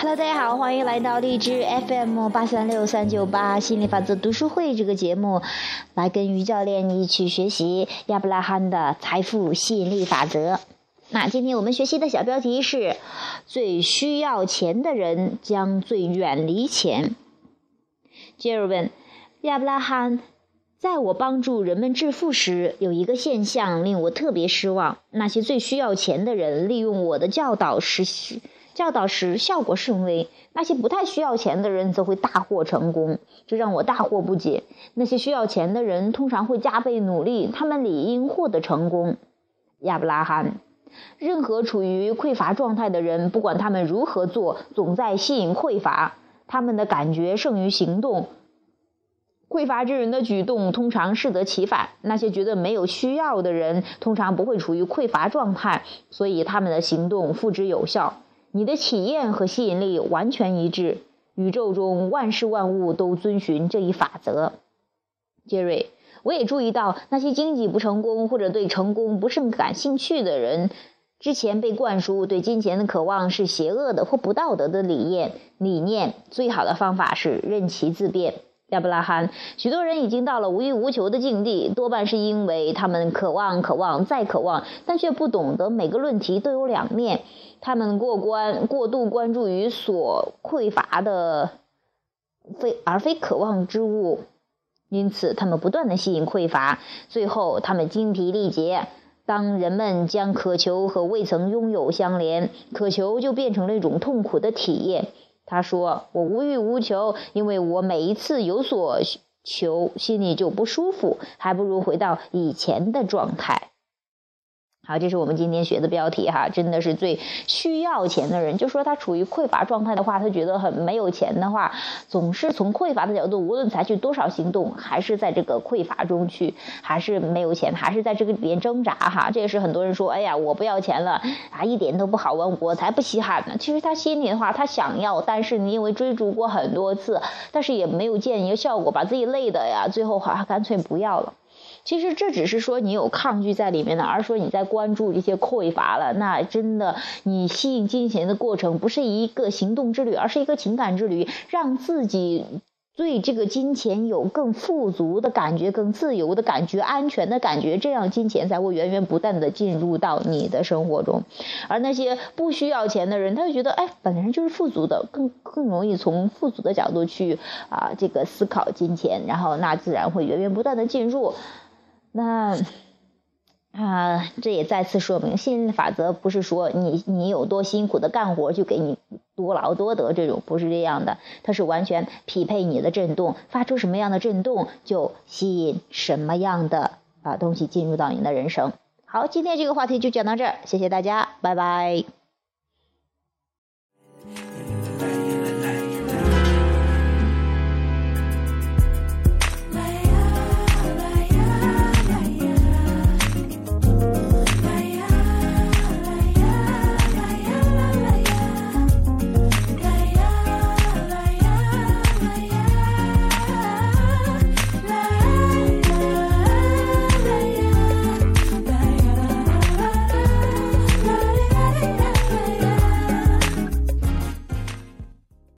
Hello，大家好，欢迎来到荔枝 FM 八三六三九八心理法则读书会这个节目，来跟于教练一起学习亚伯拉罕的财富吸引力法则。那今天我们学习的小标题是：最需要钱的人将最远离钱。杰尔问亚伯拉罕。在我帮助人们致富时，有一个现象令我特别失望：那些最需要钱的人利用我的教导时，教导时效果甚微；那些不太需要钱的人则会大获成功，这让我大惑不解。那些需要钱的人通常会加倍努力，他们理应获得成功。亚伯拉罕，任何处于匮乏状态的人，不管他们如何做，总在吸引匮乏。他们的感觉胜于行动。匮乏之人的举动通常适得其反。那些觉得没有需要的人，通常不会处于匮乏状态，所以他们的行动付之有效。你的体验和吸引力完全一致。宇宙中万事万物都遵循这一法则。杰瑞，我也注意到那些经济不成功或者对成功不甚感兴趣的人，之前被灌输对金钱的渴望是邪恶的或不道德的理念。理念最好的方法是任其自变。亚伯拉罕，许多人已经到了无欲无求的境地，多半是因为他们渴望、渴望再渴望，但却不懂得每个论题都有两面。他们过关过度关注于所匮乏的，非而非渴望之物，因此他们不断的吸引匮乏，最后他们精疲力竭。当人们将渴求和未曾拥有相连，渴求就变成了一种痛苦的体验。他说：“我无欲无求，因为我每一次有所求，心里就不舒服，还不如回到以前的状态。”好，这是我们今天学的标题哈，真的是最需要钱的人，就说他处于匮乏状态的话，他觉得很没有钱的话，总是从匮乏的角度，无论采取多少行动，还是在这个匮乏中去，还是没有钱，还是在这个里边挣扎哈。这也是很多人说，哎呀，我不要钱了啊，一点都不好玩，我才不稀罕呢。其实他心里的话，他想要，但是你因为追逐过很多次，但是也没有见一个效果，把自己累的呀，最后哈干脆不要了。其实这只是说你有抗拒在里面的，而说你在关注这些匮乏了，那真的你吸引金钱的过程不是一个行动之旅，而是一个情感之旅，让自己对这个金钱有更富足的感觉、更自由的感觉、安全的感觉，这样金钱才会源源不断的进入到你的生活中。而那些不需要钱的人，他就觉得哎，本身就是富足的，更更容易从富足的角度去啊这个思考金钱，然后那自然会源源不断的进入。那啊，这也再次说明，吸引力法则不是说你你有多辛苦的干活就给你多劳多得这种，不是这样的，它是完全匹配你的震动，发出什么样的震动就吸引什么样的啊东西进入到你的人生。好，今天这个话题就讲到这儿，谢谢大家，拜拜。